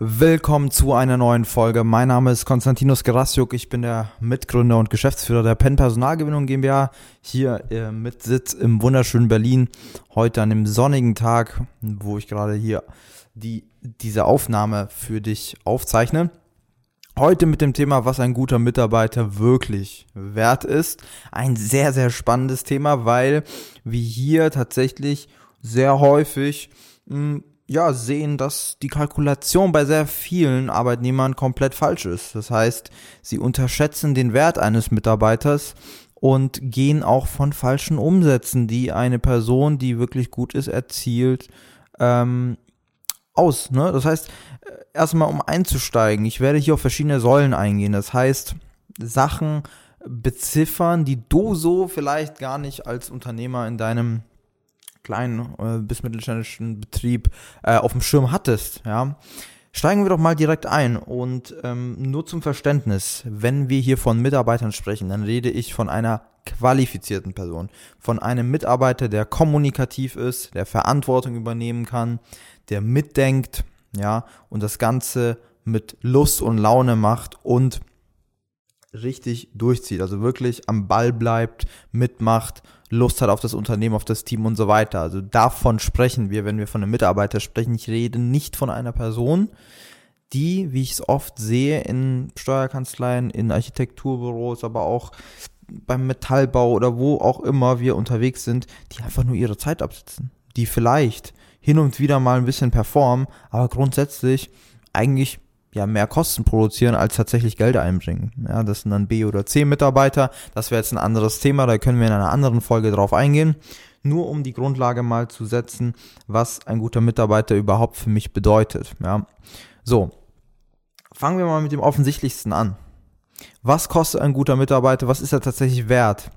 Willkommen zu einer neuen Folge. Mein Name ist Konstantinos Gerasiuk. Ich bin der Mitgründer und Geschäftsführer der Penn Personalgewinnung GmbH. Hier äh, mit Sitz im wunderschönen Berlin. Heute an dem sonnigen Tag, wo ich gerade hier die, diese Aufnahme für dich aufzeichne. Heute mit dem Thema, was ein guter Mitarbeiter wirklich wert ist. Ein sehr, sehr spannendes Thema, weil wir hier tatsächlich sehr häufig mh, hm, ja, sehen, dass die Kalkulation bei sehr vielen Arbeitnehmern komplett falsch ist. Das heißt, sie unterschätzen den Wert eines Mitarbeiters und gehen auch von falschen Umsätzen, die eine Person, die wirklich gut ist, erzielt, ähm, aus. Ne? Das heißt, äh, erstmal um einzusteigen, ich werde hier auf verschiedene Säulen eingehen. Das heißt, Sachen beziffern, die du so vielleicht gar nicht als Unternehmer in deinem kleinen äh, bis mittelständischen Betrieb äh, auf dem Schirm hattest, ja. Steigen wir doch mal direkt ein und ähm, nur zum Verständnis, wenn wir hier von Mitarbeitern sprechen, dann rede ich von einer qualifizierten Person, von einem Mitarbeiter, der kommunikativ ist, der Verantwortung übernehmen kann, der mitdenkt, ja, und das Ganze mit Lust und Laune macht und richtig durchzieht, also wirklich am Ball bleibt, mitmacht Lust hat auf das Unternehmen, auf das Team und so weiter. Also davon sprechen wir, wenn wir von einem Mitarbeiter sprechen. Ich rede nicht von einer Person, die, wie ich es oft sehe, in Steuerkanzleien, in Architekturbüros, aber auch beim Metallbau oder wo auch immer wir unterwegs sind, die einfach nur ihre Zeit absitzen. Die vielleicht hin und wieder mal ein bisschen performen, aber grundsätzlich eigentlich ja mehr Kosten produzieren, als tatsächlich Geld einbringen. Ja, das sind dann B- oder C-Mitarbeiter. Das wäre jetzt ein anderes Thema, da können wir in einer anderen Folge drauf eingehen. Nur um die Grundlage mal zu setzen, was ein guter Mitarbeiter überhaupt für mich bedeutet. Ja. So, fangen wir mal mit dem Offensichtlichsten an. Was kostet ein guter Mitarbeiter? Was ist er tatsächlich wert?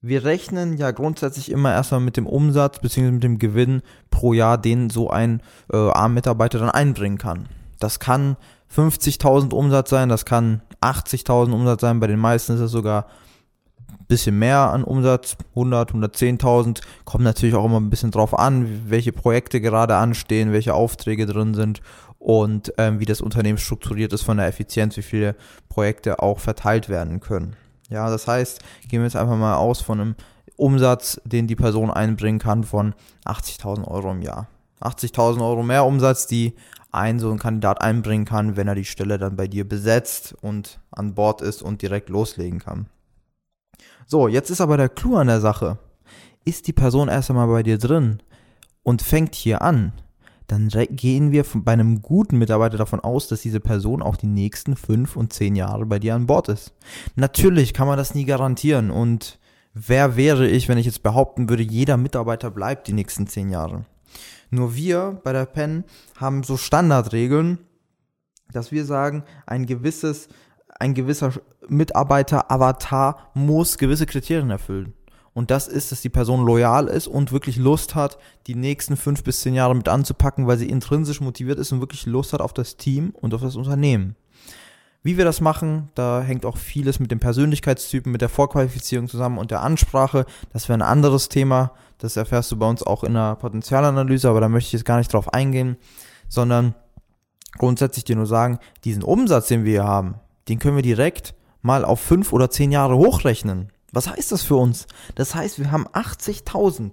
Wir rechnen ja grundsätzlich immer erstmal mit dem Umsatz bzw. mit dem Gewinn pro Jahr, den so ein äh, A-Mitarbeiter dann einbringen kann. Das kann 50.000 Umsatz sein, das kann 80.000 Umsatz sein, bei den meisten ist es sogar ein bisschen mehr an Umsatz, 100, 110.000, kommt natürlich auch immer ein bisschen drauf an, welche Projekte gerade anstehen, welche Aufträge drin sind und ähm, wie das Unternehmen strukturiert ist von der Effizienz, wie viele Projekte auch verteilt werden können. Ja, das heißt, gehen wir jetzt einfach mal aus von einem Umsatz, den die Person einbringen kann von 80.000 Euro im Jahr. 80.000 Euro mehr Umsatz, die ein so ein Kandidat einbringen kann, wenn er die Stelle dann bei dir besetzt und an Bord ist und direkt loslegen kann. So, jetzt ist aber der Clou an der Sache. Ist die Person erst einmal bei dir drin und fängt hier an, dann gehen wir bei einem guten Mitarbeiter davon aus, dass diese Person auch die nächsten fünf und zehn Jahre bei dir an Bord ist. Natürlich kann man das nie garantieren und wer wäre ich, wenn ich jetzt behaupten würde, jeder Mitarbeiter bleibt die nächsten zehn Jahre? Nur wir bei der PEN haben so Standardregeln, dass wir sagen, ein gewisses, ein gewisser Mitarbeiter-Avatar muss gewisse Kriterien erfüllen. Und das ist, dass die Person loyal ist und wirklich Lust hat, die nächsten fünf bis zehn Jahre mit anzupacken, weil sie intrinsisch motiviert ist und wirklich Lust hat auf das Team und auf das Unternehmen. Wie wir das machen, da hängt auch vieles mit dem Persönlichkeitstypen, mit der Vorqualifizierung zusammen und der Ansprache. Das wäre ein anderes Thema. Das erfährst du bei uns auch in der Potenzialanalyse, aber da möchte ich jetzt gar nicht drauf eingehen, sondern grundsätzlich dir nur sagen, diesen Umsatz, den wir hier haben, den können wir direkt mal auf fünf oder zehn Jahre hochrechnen. Was heißt das für uns? Das heißt, wir haben 80.000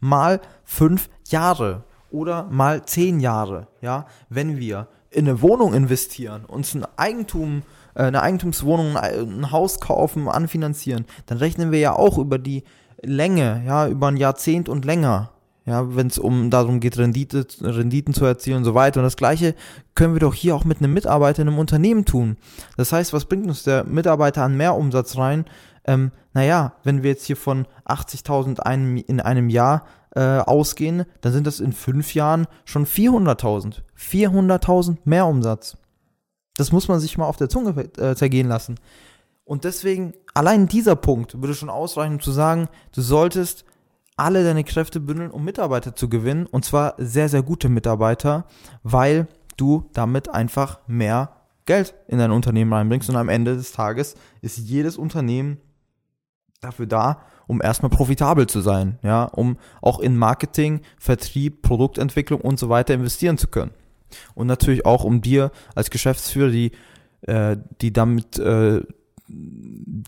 mal fünf Jahre oder mal zehn Jahre, ja, wenn wir in eine Wohnung investieren, uns ein Eigentum, äh, eine Eigentumswohnung, ein Haus kaufen, anfinanzieren, dann rechnen wir ja auch über die Länge, ja, über ein Jahrzehnt und länger. ja, wenn es um darum geht, Rendite, Renditen zu erzielen und so weiter. Und das Gleiche können wir doch hier auch mit einem Mitarbeiter in einem Unternehmen tun. Das heißt, was bringt uns der Mitarbeiter an mehr Umsatz rein? Ähm, naja, wenn wir jetzt hier von 80.000 in einem Jahr äh, ausgehen, dann sind das in fünf Jahren schon 400.000. 400.000 mehr Umsatz. Das muss man sich mal auf der Zunge äh, zergehen lassen. Und deswegen, allein dieser Punkt würde schon ausreichen, um zu sagen, du solltest alle deine Kräfte bündeln, um Mitarbeiter zu gewinnen. Und zwar sehr, sehr gute Mitarbeiter, weil du damit einfach mehr Geld in dein Unternehmen reinbringst. Und am Ende des Tages ist jedes Unternehmen dafür da, um erstmal profitabel zu sein, ja, um auch in Marketing, Vertrieb, Produktentwicklung und so weiter investieren zu können. Und natürlich auch, um dir als Geschäftsführer die, äh, die damit äh,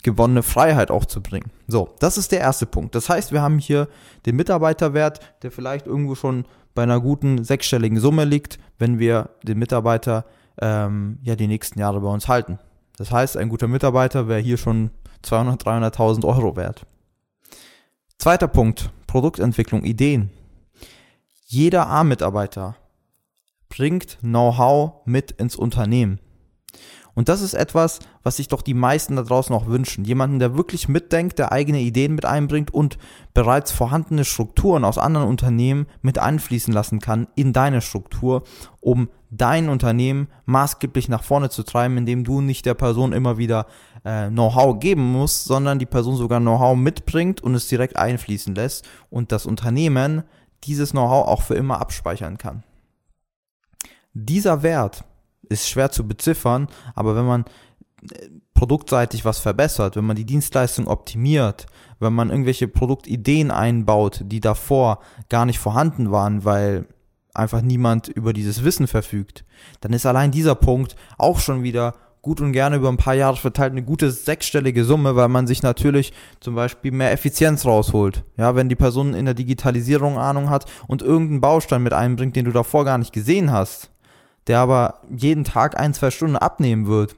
gewonnene Freiheit auch zu bringen. So, das ist der erste Punkt. Das heißt, wir haben hier den Mitarbeiterwert, der vielleicht irgendwo schon bei einer guten sechsstelligen Summe liegt, wenn wir den Mitarbeiter ähm, ja die nächsten Jahre bei uns halten. Das heißt, ein guter Mitarbeiter wäre hier schon 200, 300.000 Euro wert. Zweiter Punkt, Produktentwicklung, Ideen. Jeder A-Mitarbeiter bringt Know-how mit ins Unternehmen. Und das ist etwas, was sich doch die meisten da draußen auch wünschen. Jemanden, der wirklich mitdenkt, der eigene Ideen mit einbringt und bereits vorhandene Strukturen aus anderen Unternehmen mit einfließen lassen kann in deine Struktur, um dein Unternehmen maßgeblich nach vorne zu treiben, indem du nicht der Person immer wieder äh, Know-how geben musst, sondern die Person sogar Know-how mitbringt und es direkt einfließen lässt und das Unternehmen dieses Know-how auch für immer abspeichern kann. Dieser Wert ist schwer zu beziffern, aber wenn man äh, produktseitig was verbessert, wenn man die Dienstleistung optimiert, wenn man irgendwelche Produktideen einbaut, die davor gar nicht vorhanden waren, weil einfach niemand über dieses Wissen verfügt, dann ist allein dieser Punkt auch schon wieder gut und gerne über ein paar Jahre verteilt eine gute sechsstellige Summe, weil man sich natürlich zum Beispiel mehr Effizienz rausholt. Ja, wenn die Person in der Digitalisierung Ahnung hat und irgendeinen Baustein mit einbringt, den du davor gar nicht gesehen hast, der aber jeden Tag ein, zwei Stunden abnehmen wird,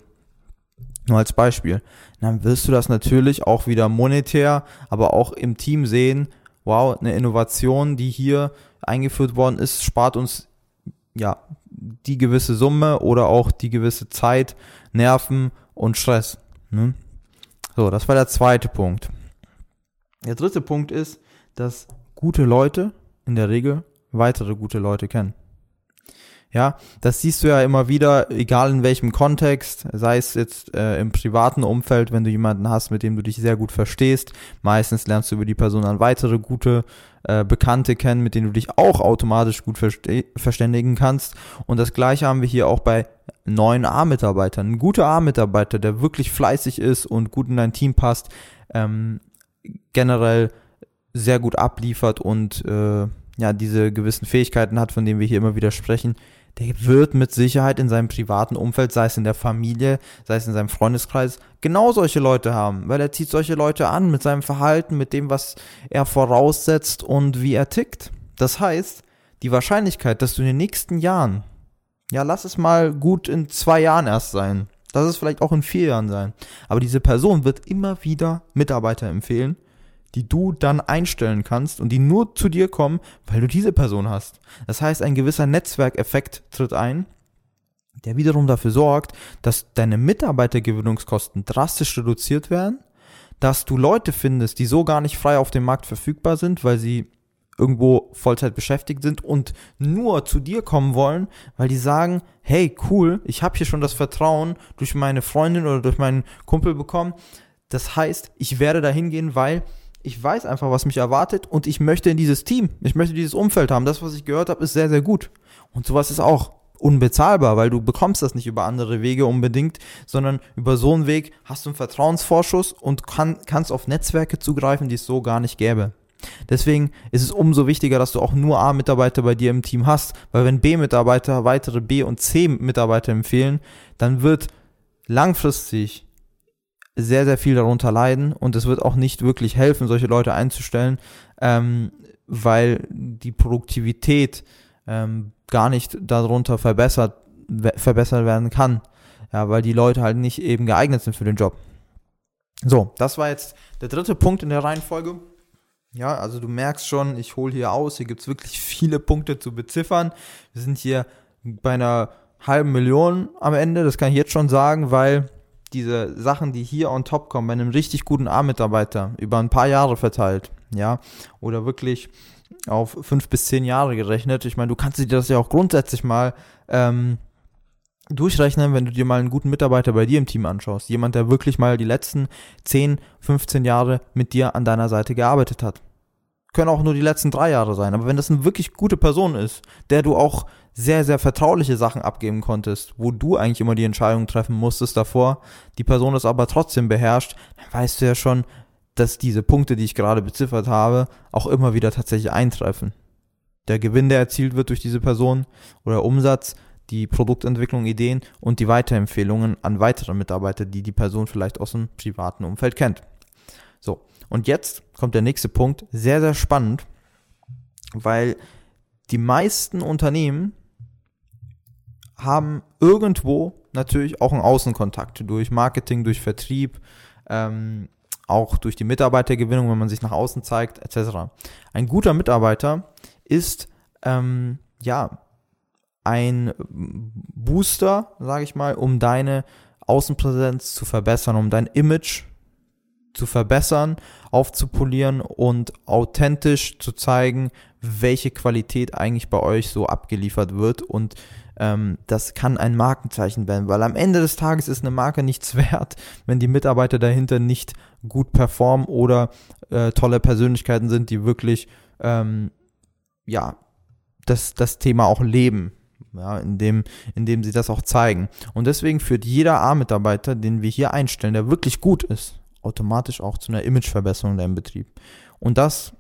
nur als Beispiel, dann wirst du das natürlich auch wieder monetär, aber auch im Team sehen, wow, eine Innovation, die hier eingeführt worden ist, spart uns ja die gewisse Summe oder auch die gewisse Zeit, Nerven und Stress. Ne? So, das war der zweite Punkt. Der dritte Punkt ist, dass gute Leute in der Regel weitere gute Leute kennen. Ja, das siehst du ja immer wieder, egal in welchem Kontext, sei es jetzt äh, im privaten Umfeld, wenn du jemanden hast, mit dem du dich sehr gut verstehst. Meistens lernst du über die Person dann weitere gute äh, Bekannte kennen, mit denen du dich auch automatisch gut verständigen kannst. Und das gleiche haben wir hier auch bei neuen A-Mitarbeitern. Ein guter A-Mitarbeiter, der wirklich fleißig ist und gut in dein Team passt, ähm, generell sehr gut abliefert und äh, ja diese gewissen Fähigkeiten hat, von denen wir hier immer wieder sprechen, der wird mit Sicherheit in seinem privaten Umfeld, sei es in der Familie, sei es in seinem Freundeskreis, genau solche Leute haben, weil er zieht solche Leute an mit seinem Verhalten, mit dem, was er voraussetzt und wie er tickt. Das heißt, die Wahrscheinlichkeit, dass du in den nächsten Jahren, ja, lass es mal gut in zwei Jahren erst sein, lass es vielleicht auch in vier Jahren sein, aber diese Person wird immer wieder Mitarbeiter empfehlen, die du dann einstellen kannst und die nur zu dir kommen, weil du diese Person hast. Das heißt, ein gewisser Netzwerkeffekt tritt ein, der wiederum dafür sorgt, dass deine Mitarbeitergewinnungskosten drastisch reduziert werden, dass du Leute findest, die so gar nicht frei auf dem Markt verfügbar sind, weil sie irgendwo Vollzeit beschäftigt sind und nur zu dir kommen wollen, weil die sagen, hey, cool, ich habe hier schon das Vertrauen durch meine Freundin oder durch meinen Kumpel bekommen. Das heißt, ich werde da hingehen, weil ich weiß einfach, was mich erwartet und ich möchte in dieses Team, ich möchte dieses Umfeld haben. Das, was ich gehört habe, ist sehr, sehr gut. Und sowas ist auch unbezahlbar, weil du bekommst das nicht über andere Wege unbedingt, sondern über so einen Weg hast du einen Vertrauensvorschuss und kann, kannst auf Netzwerke zugreifen, die es so gar nicht gäbe. Deswegen ist es umso wichtiger, dass du auch nur A-Mitarbeiter bei dir im Team hast, weil wenn B-Mitarbeiter weitere B- und C-Mitarbeiter empfehlen, dann wird langfristig sehr, sehr viel darunter leiden und es wird auch nicht wirklich helfen, solche Leute einzustellen, ähm, weil die Produktivität ähm, gar nicht darunter verbessert, verbessert werden kann. Ja, weil die Leute halt nicht eben geeignet sind für den Job. So, das war jetzt der dritte Punkt in der Reihenfolge. Ja, also du merkst schon, ich hole hier aus, hier gibt es wirklich viele Punkte zu beziffern. Wir sind hier bei einer halben Million am Ende, das kann ich jetzt schon sagen, weil diese Sachen, die hier on top kommen, bei einem richtig guten A-Mitarbeiter über ein paar Jahre verteilt, ja, oder wirklich auf fünf bis zehn Jahre gerechnet. Ich meine, du kannst dir das ja auch grundsätzlich mal ähm, durchrechnen, wenn du dir mal einen guten Mitarbeiter bei dir im Team anschaust. Jemand, der wirklich mal die letzten 10, 15 Jahre mit dir an deiner Seite gearbeitet hat. Können auch nur die letzten drei Jahre sein. Aber wenn das eine wirklich gute Person ist, der du auch sehr, sehr vertrauliche Sachen abgeben konntest, wo du eigentlich immer die Entscheidung treffen musstest davor, die Person das aber trotzdem beherrscht, dann weißt du ja schon, dass diese Punkte, die ich gerade beziffert habe, auch immer wieder tatsächlich eintreffen. Der Gewinn, der erzielt wird durch diese Person oder Umsatz, die Produktentwicklung, Ideen und die Weiterempfehlungen an weitere Mitarbeiter, die die Person vielleicht aus dem privaten Umfeld kennt. So, und jetzt kommt der nächste Punkt, sehr, sehr spannend, weil die meisten Unternehmen haben irgendwo natürlich auch einen Außenkontakt durch Marketing, durch Vertrieb, ähm, auch durch die Mitarbeitergewinnung, wenn man sich nach außen zeigt, etc. Ein guter Mitarbeiter ist ähm, ja ein Booster, sage ich mal, um deine Außenpräsenz zu verbessern, um dein Image zu verbessern, aufzupolieren und authentisch zu zeigen, welche Qualität eigentlich bei euch so abgeliefert wird und ähm, das kann ein Markenzeichen werden, weil am Ende des Tages ist eine Marke nichts wert, wenn die Mitarbeiter dahinter nicht gut performen oder äh, tolle Persönlichkeiten sind, die wirklich ähm, ja das, das Thema auch leben ja, indem, indem sie das auch zeigen. Und deswegen führt jeder A-Mitarbeiter, den wir hier einstellen, der wirklich gut ist, automatisch auch zu einer Imageverbesserung in deinem Betrieb. Und das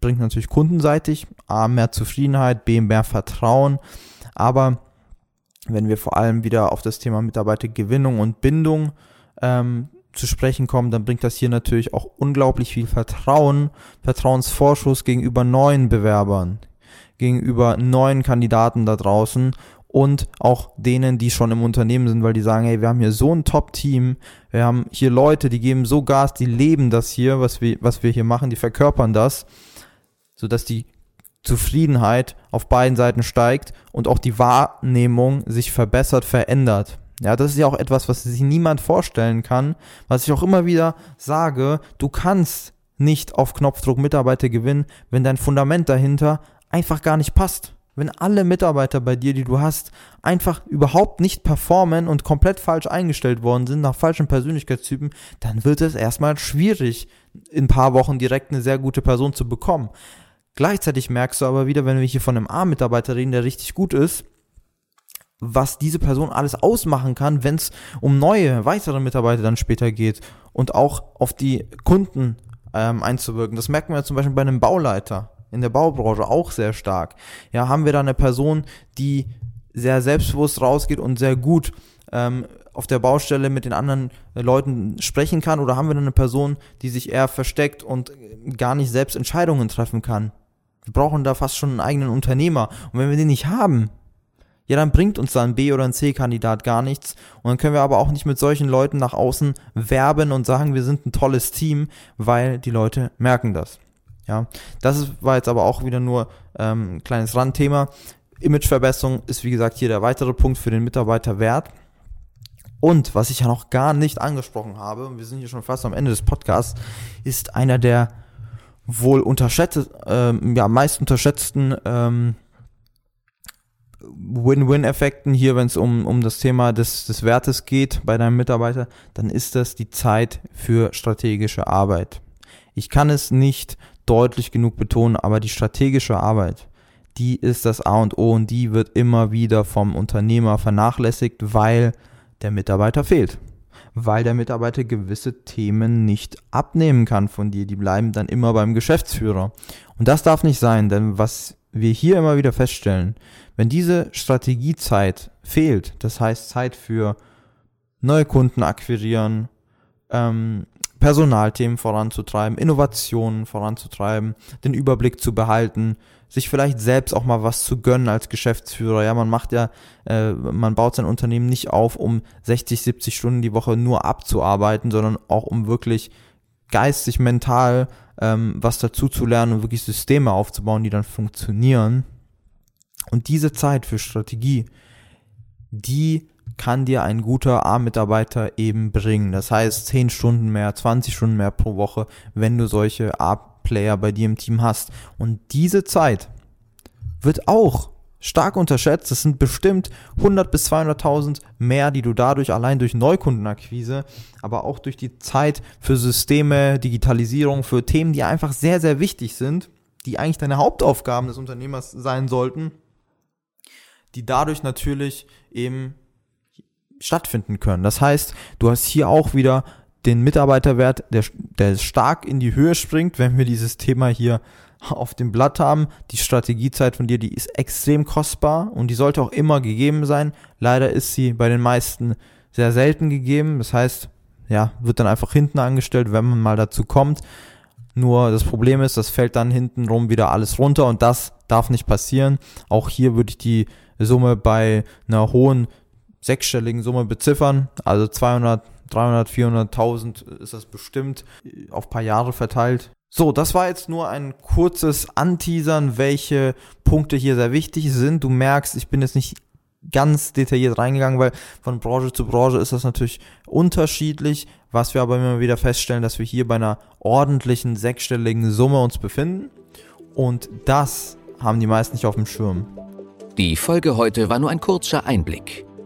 bringt natürlich kundenseitig A, mehr Zufriedenheit, B, mehr Vertrauen. Aber wenn wir vor allem wieder auf das Thema Mitarbeitergewinnung und Bindung ähm, zu sprechen kommen, dann bringt das hier natürlich auch unglaublich viel Vertrauen, Vertrauensvorschuss gegenüber neuen Bewerbern, gegenüber neuen Kandidaten da draußen und auch denen, die schon im Unternehmen sind, weil die sagen, hey, wir haben hier so ein Top-Team, wir haben hier Leute, die geben so Gas, die leben das hier, was wir, was wir hier machen, die verkörpern das, sodass die Zufriedenheit auf beiden Seiten steigt und auch die Wahrnehmung sich verbessert, verändert. Ja, das ist ja auch etwas, was sich niemand vorstellen kann, was ich auch immer wieder sage, du kannst nicht auf Knopfdruck Mitarbeiter gewinnen, wenn dein Fundament dahinter einfach gar nicht passt. Wenn alle Mitarbeiter bei dir, die du hast, einfach überhaupt nicht performen und komplett falsch eingestellt worden sind nach falschen Persönlichkeitstypen, dann wird es erstmal schwierig, in ein paar Wochen direkt eine sehr gute Person zu bekommen. Gleichzeitig merkst du aber wieder, wenn wir hier von einem A-Mitarbeiter reden, der richtig gut ist, was diese Person alles ausmachen kann, wenn es um neue, weitere Mitarbeiter dann später geht und auch auf die Kunden ähm, einzuwirken. Das merken wir zum Beispiel bei einem Bauleiter in der Baubranche auch sehr stark. Ja, haben wir da eine Person, die sehr selbstbewusst rausgeht und sehr gut ähm, auf der Baustelle mit den anderen Leuten sprechen kann oder haben wir da eine Person, die sich eher versteckt und gar nicht selbst Entscheidungen treffen kann? Wir brauchen da fast schon einen eigenen Unternehmer. Und wenn wir den nicht haben, ja, dann bringt uns da ein B- oder ein C-Kandidat gar nichts. Und dann können wir aber auch nicht mit solchen Leuten nach außen werben und sagen, wir sind ein tolles Team, weil die Leute merken das. Ja, das war jetzt aber auch wieder nur ähm, ein kleines Randthema. Imageverbesserung ist wie gesagt hier der weitere Punkt für den Mitarbeiter wert. Und was ich ja noch gar nicht angesprochen habe, wir sind hier schon fast am Ende des Podcasts, ist einer der wohl unterschätzten, ähm, ja, meist unterschätzten ähm, Win-Win-Effekten hier, wenn es um, um das Thema des, des Wertes geht bei deinem Mitarbeiter, dann ist das die Zeit für strategische Arbeit. Ich kann es nicht deutlich genug betonen, aber die strategische Arbeit, die ist das A und O und die wird immer wieder vom Unternehmer vernachlässigt, weil der Mitarbeiter fehlt. Weil der Mitarbeiter gewisse Themen nicht abnehmen kann von dir. Die bleiben dann immer beim Geschäftsführer. Und das darf nicht sein, denn was wir hier immer wieder feststellen, wenn diese Strategiezeit fehlt, das heißt Zeit für neue Kunden akquirieren, ähm, Personalthemen voranzutreiben, Innovationen voranzutreiben, den Überblick zu behalten, sich vielleicht selbst auch mal was zu gönnen als Geschäftsführer. Ja, man macht ja, äh, man baut sein Unternehmen nicht auf, um 60, 70 Stunden die Woche nur abzuarbeiten, sondern auch um wirklich geistig, mental ähm, was dazu zu lernen und wirklich Systeme aufzubauen, die dann funktionieren. Und diese Zeit für Strategie, die kann dir ein guter A-Mitarbeiter eben bringen. Das heißt 10 Stunden mehr, 20 Stunden mehr pro Woche, wenn du solche A-Player bei dir im Team hast. Und diese Zeit wird auch stark unterschätzt. Das sind bestimmt 100 bis 200.000 mehr, die du dadurch allein durch Neukundenakquise, aber auch durch die Zeit für Systeme, Digitalisierung, für Themen, die einfach sehr, sehr wichtig sind, die eigentlich deine Hauptaufgaben des Unternehmers sein sollten, die dadurch natürlich eben stattfinden können. Das heißt, du hast hier auch wieder den Mitarbeiterwert, der, der stark in die Höhe springt, wenn wir dieses Thema hier auf dem Blatt haben. Die Strategiezeit von dir, die ist extrem kostbar und die sollte auch immer gegeben sein. Leider ist sie bei den meisten sehr selten gegeben. Das heißt, ja, wird dann einfach hinten angestellt, wenn man mal dazu kommt. Nur das Problem ist, das fällt dann hintenrum wieder alles runter und das darf nicht passieren. Auch hier würde ich die Summe bei einer hohen sechsstelligen Summe beziffern. Also 200, 300, 400.000 ist das bestimmt auf paar Jahre verteilt. So, das war jetzt nur ein kurzes Anteasern, welche Punkte hier sehr wichtig sind. Du merkst, ich bin jetzt nicht ganz detailliert reingegangen, weil von Branche zu Branche ist das natürlich unterschiedlich. Was wir aber immer wieder feststellen, dass wir hier bei einer ordentlichen sechsstelligen Summe uns befinden. Und das haben die meisten nicht auf dem Schirm. Die Folge heute war nur ein kurzer Einblick.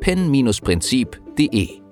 www.pen-prinzip.de.